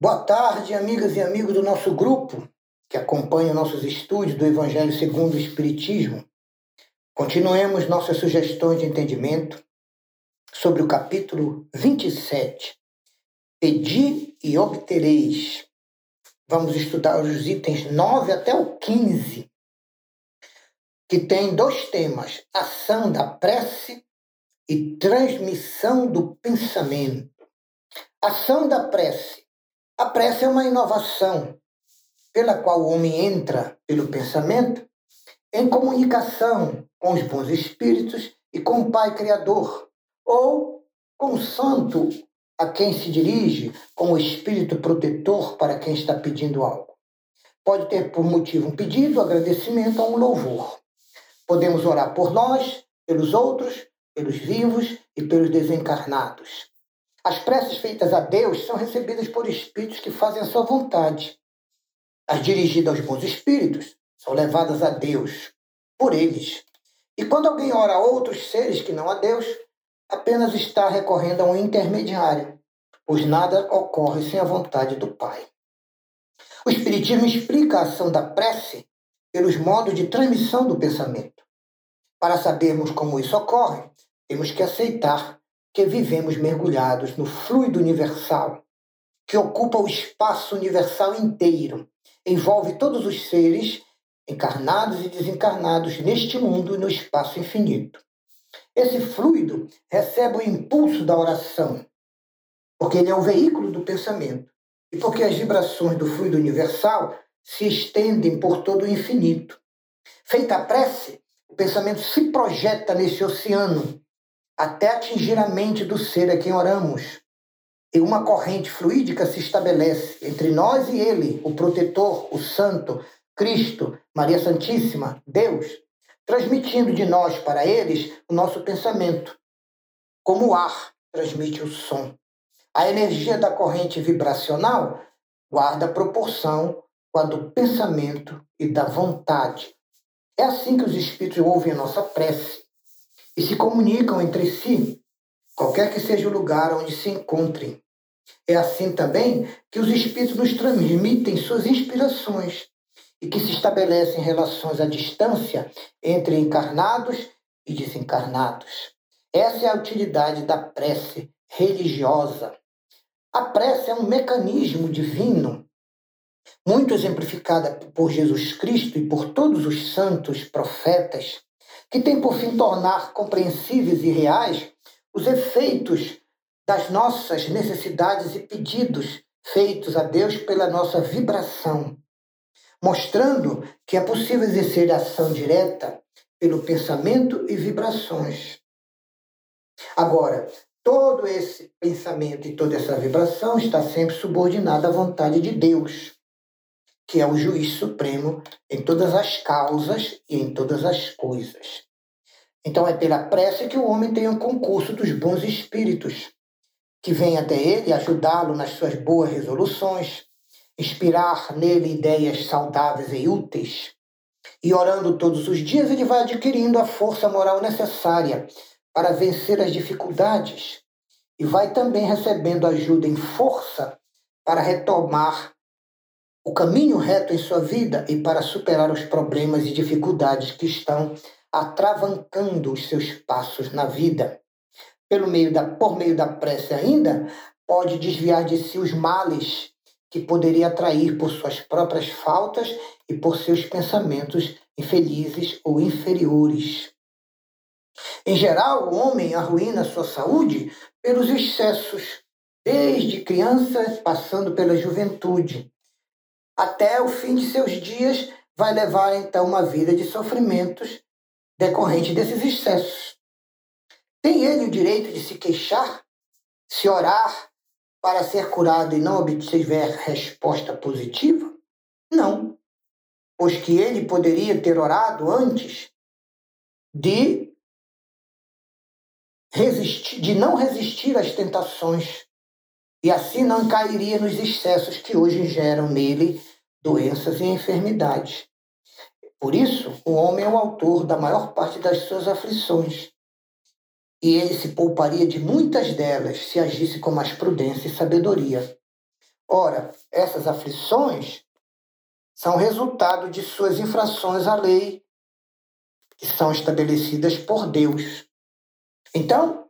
Boa tarde, amigas e amigos do nosso grupo que acompanham nossos estudos do Evangelho segundo o Espiritismo. Continuemos nossas sugestões de entendimento sobre o capítulo 27. Pedi e obtereis. Vamos estudar os itens 9 até o 15, que tem dois temas: ação da prece e transmissão do pensamento. Ação da prece a prece é uma inovação pela qual o homem entra pelo pensamento em comunicação com os bons espíritos e com o Pai Criador, ou com o santo a quem se dirige, com o espírito protetor para quem está pedindo algo. Pode ter por motivo um pedido, agradecimento ou um louvor. Podemos orar por nós, pelos outros, pelos vivos e pelos desencarnados. As preces feitas a Deus são recebidas por espíritos que fazem a sua vontade. As dirigidas aos bons espíritos são levadas a Deus por eles. E quando alguém ora a outros seres que não a Deus, apenas está recorrendo a um intermediário, pois nada ocorre sem a vontade do Pai. O Espiritismo explica a ação da prece pelos modos de transmissão do pensamento. Para sabermos como isso ocorre, temos que aceitar que vivemos mergulhados no fluido universal, que ocupa o espaço universal inteiro, envolve todos os seres, encarnados e desencarnados, neste mundo e no espaço infinito. Esse fluido recebe o impulso da oração, porque ele é o veículo do pensamento, e porque as vibrações do fluido universal se estendem por todo o infinito. Feita a prece, o pensamento se projeta nesse oceano até atingir a mente do ser a quem oramos. E uma corrente fluídica se estabelece entre nós e ele, o protetor, o santo, Cristo, Maria Santíssima, Deus, transmitindo de nós para eles o nosso pensamento, como o ar transmite o som. A energia da corrente vibracional guarda proporção com a do pensamento e da vontade. É assim que os espíritos ouvem a nossa prece e se comunicam entre si, qualquer que seja o lugar onde se encontrem. É assim também que os espíritos nos transmitem suas inspirações e que se estabelecem relações à distância entre encarnados e desencarnados. Essa é a utilidade da prece religiosa. A prece é um mecanismo divino, muito exemplificada por Jesus Cristo e por todos os santos profetas, que tem por fim tornar compreensíveis e reais os efeitos das nossas necessidades e pedidos feitos a Deus pela nossa vibração, mostrando que é possível exercer ação direta pelo pensamento e vibrações. Agora, todo esse pensamento e toda essa vibração está sempre subordinada à vontade de Deus que é o juiz supremo em todas as causas e em todas as coisas. Então é pela prece que o homem tem um concurso dos bons espíritos, que vem até ele ajudá-lo nas suas boas resoluções, inspirar nele ideias saudáveis e úteis. E orando todos os dias, ele vai adquirindo a força moral necessária para vencer as dificuldades e vai também recebendo ajuda em força para retomar o caminho reto em sua vida e para superar os problemas e dificuldades que estão atravancando os seus passos na vida. Pelo meio da, por meio da prece ainda, pode desviar de si os males que poderia atrair por suas próprias faltas e por seus pensamentos infelizes ou inferiores. Em geral, o homem arruína sua saúde pelos excessos, desde criança passando pela juventude, até o fim de seus dias, vai levar então uma vida de sofrimentos decorrente desses excessos. Tem ele o direito de se queixar, se orar para ser curado e não obtiver resposta positiva? Não, pois que ele poderia ter orado antes de resistir, de não resistir às tentações e assim não cairia nos excessos que hoje geram nele doenças e enfermidades. Por isso, o homem é o autor da maior parte das suas aflições. E ele se pouparia de muitas delas se agisse com mais prudência e sabedoria. Ora, essas aflições são resultado de suas infrações à lei, que são estabelecidas por Deus. Então,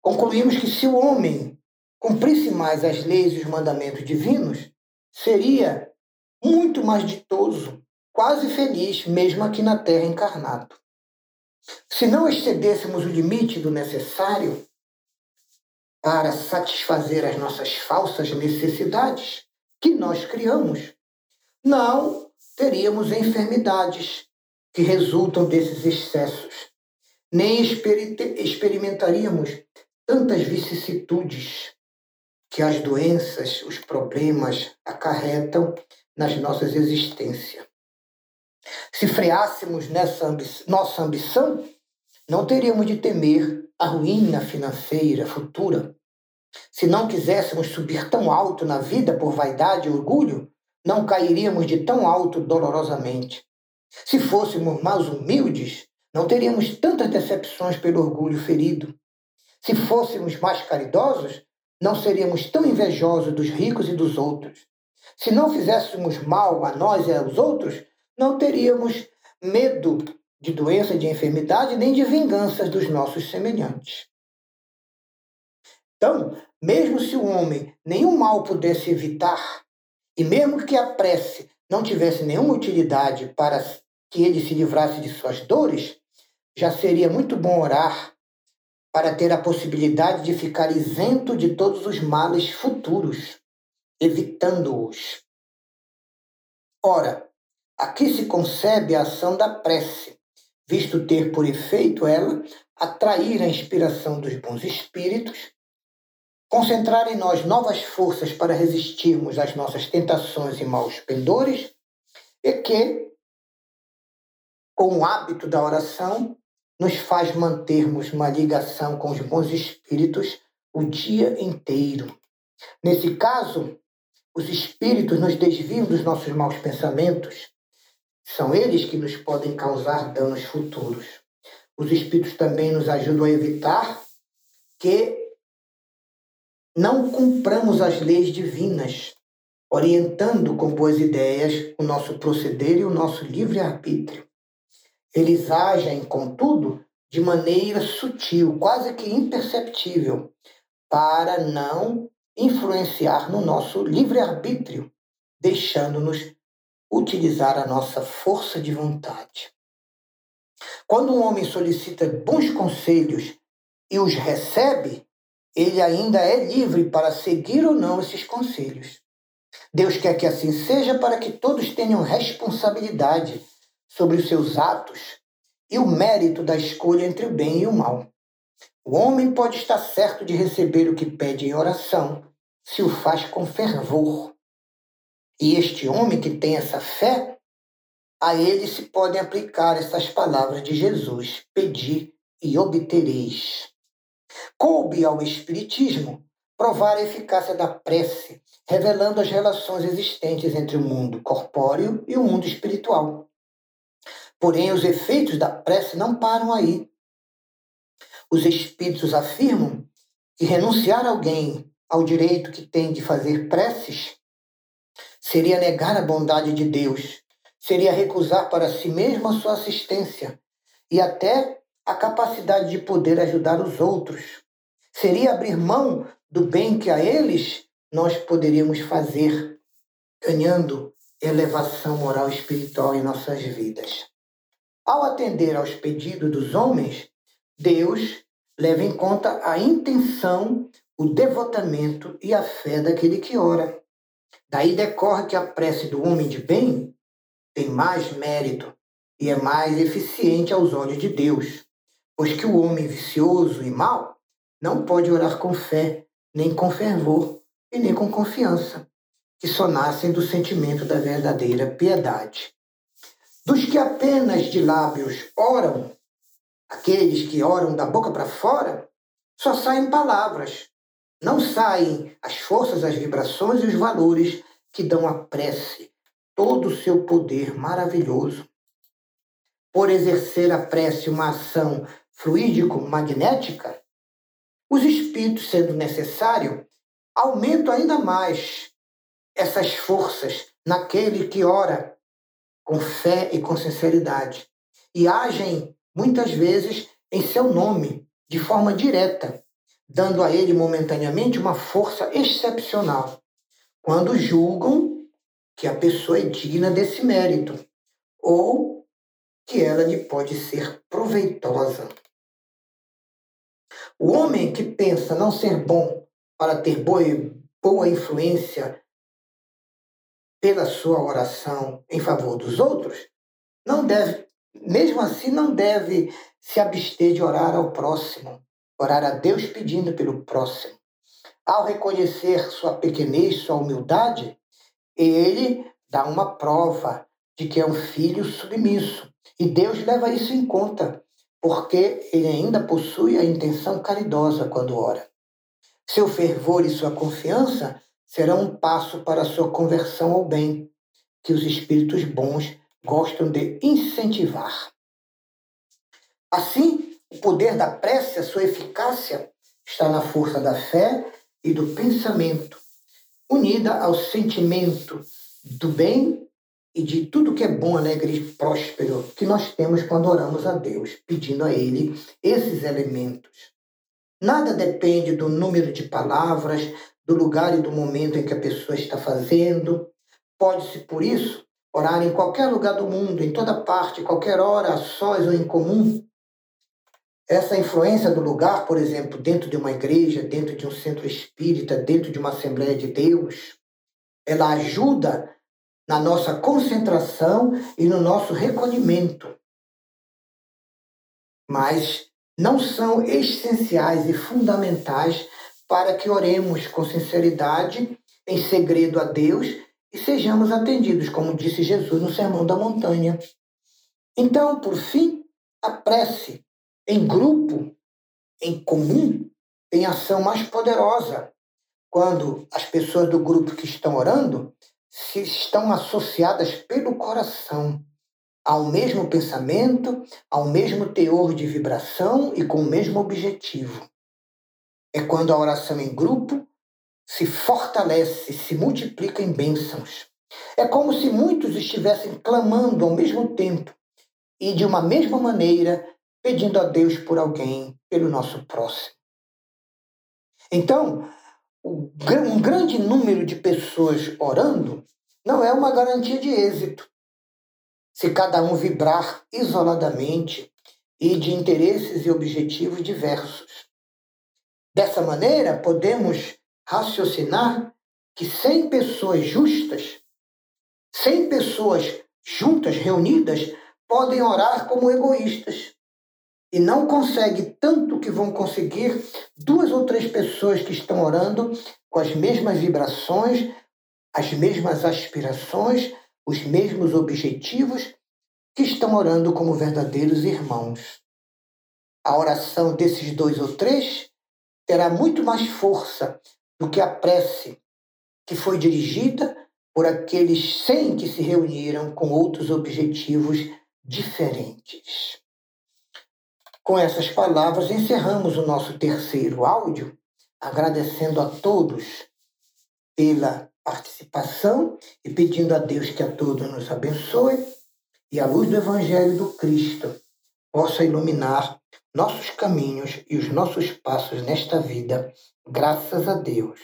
concluímos que se o homem cumprisse mais as leis e os mandamentos divinos, seria muito mais ditoso, quase feliz, mesmo aqui na Terra encarnado. Se não excedêssemos o limite do necessário para satisfazer as nossas falsas necessidades que nós criamos, não teríamos enfermidades que resultam desses excessos, nem experimentaríamos tantas vicissitudes que as doenças, os problemas acarretam nas nossas existências. Se freássemos nessa ambi nossa ambição, não teríamos de temer a ruína financeira futura. Se não quiséssemos subir tão alto na vida por vaidade e orgulho, não cairíamos de tão alto dolorosamente. Se fôssemos mais humildes, não teríamos tantas decepções pelo orgulho ferido. Se fôssemos mais caridosos, não seríamos tão invejosos dos ricos e dos outros. Se não fizéssemos mal a nós e aos outros, não teríamos medo de doença, de enfermidade, nem de vinganças dos nossos semelhantes. Então, mesmo se o homem nenhum mal pudesse evitar, e mesmo que a prece não tivesse nenhuma utilidade para que ele se livrasse de suas dores, já seria muito bom orar para ter a possibilidade de ficar isento de todos os males futuros, evitando-os. Ora, aqui se concebe a ação da prece, visto ter por efeito ela atrair a inspiração dos bons espíritos, concentrar em nós novas forças para resistirmos às nossas tentações e maus pendores, e que, com o hábito da oração, nos faz mantermos uma ligação com os bons espíritos o dia inteiro. Nesse caso, os espíritos nos desviam dos nossos maus pensamentos. São eles que nos podem causar danos futuros. Os espíritos também nos ajudam a evitar que não cumpramos as leis divinas, orientando com boas ideias o nosso proceder e o nosso livre-arbítrio. Eles agem, contudo, de maneira sutil, quase que imperceptível, para não influenciar no nosso livre-arbítrio, deixando-nos utilizar a nossa força de vontade. Quando um homem solicita bons conselhos e os recebe, ele ainda é livre para seguir ou não esses conselhos. Deus quer que assim seja para que todos tenham responsabilidade sobre os seus atos e o mérito da escolha entre o bem e o mal. O homem pode estar certo de receber o que pede em oração, se o faz com fervor. E este homem que tem essa fé, a ele se podem aplicar estas palavras de Jesus: Pedi e obtereis. Coube ao Espiritismo provar a eficácia da prece, revelando as relações existentes entre o mundo corpóreo e o mundo espiritual. Porém, os efeitos da prece não param aí. Os espíritos afirmam que renunciar alguém ao direito que tem de fazer preces seria negar a bondade de Deus, seria recusar para si mesmo a sua assistência e até a capacidade de poder ajudar os outros. Seria abrir mão do bem que a eles nós poderíamos fazer, ganhando elevação moral e espiritual em nossas vidas. Ao atender aos pedidos dos homens, Deus leva em conta a intenção, o devotamento e a fé daquele que ora. Daí decorre que a prece do homem de bem tem mais mérito e é mais eficiente aos olhos de Deus, pois que o homem vicioso e mau não pode orar com fé, nem com fervor e nem com confiança, que só nascem do sentimento da verdadeira piedade. Dos que apenas de lábios oram, aqueles que oram da boca para fora, só saem palavras, não saem as forças, as vibrações e os valores que dão à prece todo o seu poder maravilhoso. Por exercer a prece uma ação fluídico-magnética, os espíritos, sendo necessário, aumentam ainda mais essas forças naquele que ora com fé e com sinceridade e agem muitas vezes em seu nome, de forma direta, dando a ele momentaneamente uma força excepcional, quando julgam que a pessoa é digna desse mérito ou que ela lhe pode ser proveitosa. O homem que pensa não ser bom para ter boa, boa influência pela sua oração em favor dos outros, não deve, mesmo assim, não deve se abster de orar ao próximo, orar a Deus pedindo pelo próximo. Ao reconhecer sua pequenez, sua humildade, ele dá uma prova de que é um filho submisso. E Deus leva isso em conta, porque ele ainda possui a intenção caridosa quando ora. Seu fervor e sua confiança serão um passo para sua conversão ao bem, que os espíritos bons gostam de incentivar. Assim, o poder da prece, a sua eficácia, está na força da fé e do pensamento, unida ao sentimento do bem e de tudo que é bom, alegre e próspero que nós temos quando oramos a Deus, pedindo a Ele esses elementos. Nada depende do número de palavras, do lugar e do momento em que a pessoa está fazendo. Pode-se, por isso, orar em qualquer lugar do mundo, em toda parte, qualquer hora, a sós ou em comum. Essa influência do lugar, por exemplo, dentro de uma igreja, dentro de um centro espírita, dentro de uma Assembleia de Deus, ela ajuda na nossa concentração e no nosso recolhimento. Mas não são essenciais e fundamentais para que oremos com sinceridade, em segredo a Deus e sejamos atendidos, como disse Jesus no Sermão da Montanha. Então, por fim, a prece em grupo, em comum, tem ação mais poderosa quando as pessoas do grupo que estão orando se estão associadas pelo coração ao mesmo pensamento, ao mesmo teor de vibração e com o mesmo objetivo. É quando a oração em grupo se fortalece, se multiplica em bênçãos. É como se muitos estivessem clamando ao mesmo tempo e de uma mesma maneira pedindo a Deus por alguém, pelo nosso próximo. Então, um grande número de pessoas orando não é uma garantia de êxito. Se cada um vibrar isoladamente e de interesses e objetivos diversos. Dessa maneira, podemos raciocinar que 100 pessoas justas, 100 pessoas juntas, reunidas, podem orar como egoístas. E não consegue tanto que vão conseguir duas ou três pessoas que estão orando com as mesmas vibrações, as mesmas aspirações, os mesmos objetivos, que estão orando como verdadeiros irmãos. A oração desses dois ou três terá muito mais força do que a prece que foi dirigida por aqueles cem que se reuniram com outros objetivos diferentes. Com essas palavras, encerramos o nosso terceiro áudio, agradecendo a todos pela participação e pedindo a Deus que a todos nos abençoe e a luz do Evangelho do Cristo possa iluminar nossos caminhos e os nossos passos nesta vida, graças a Deus.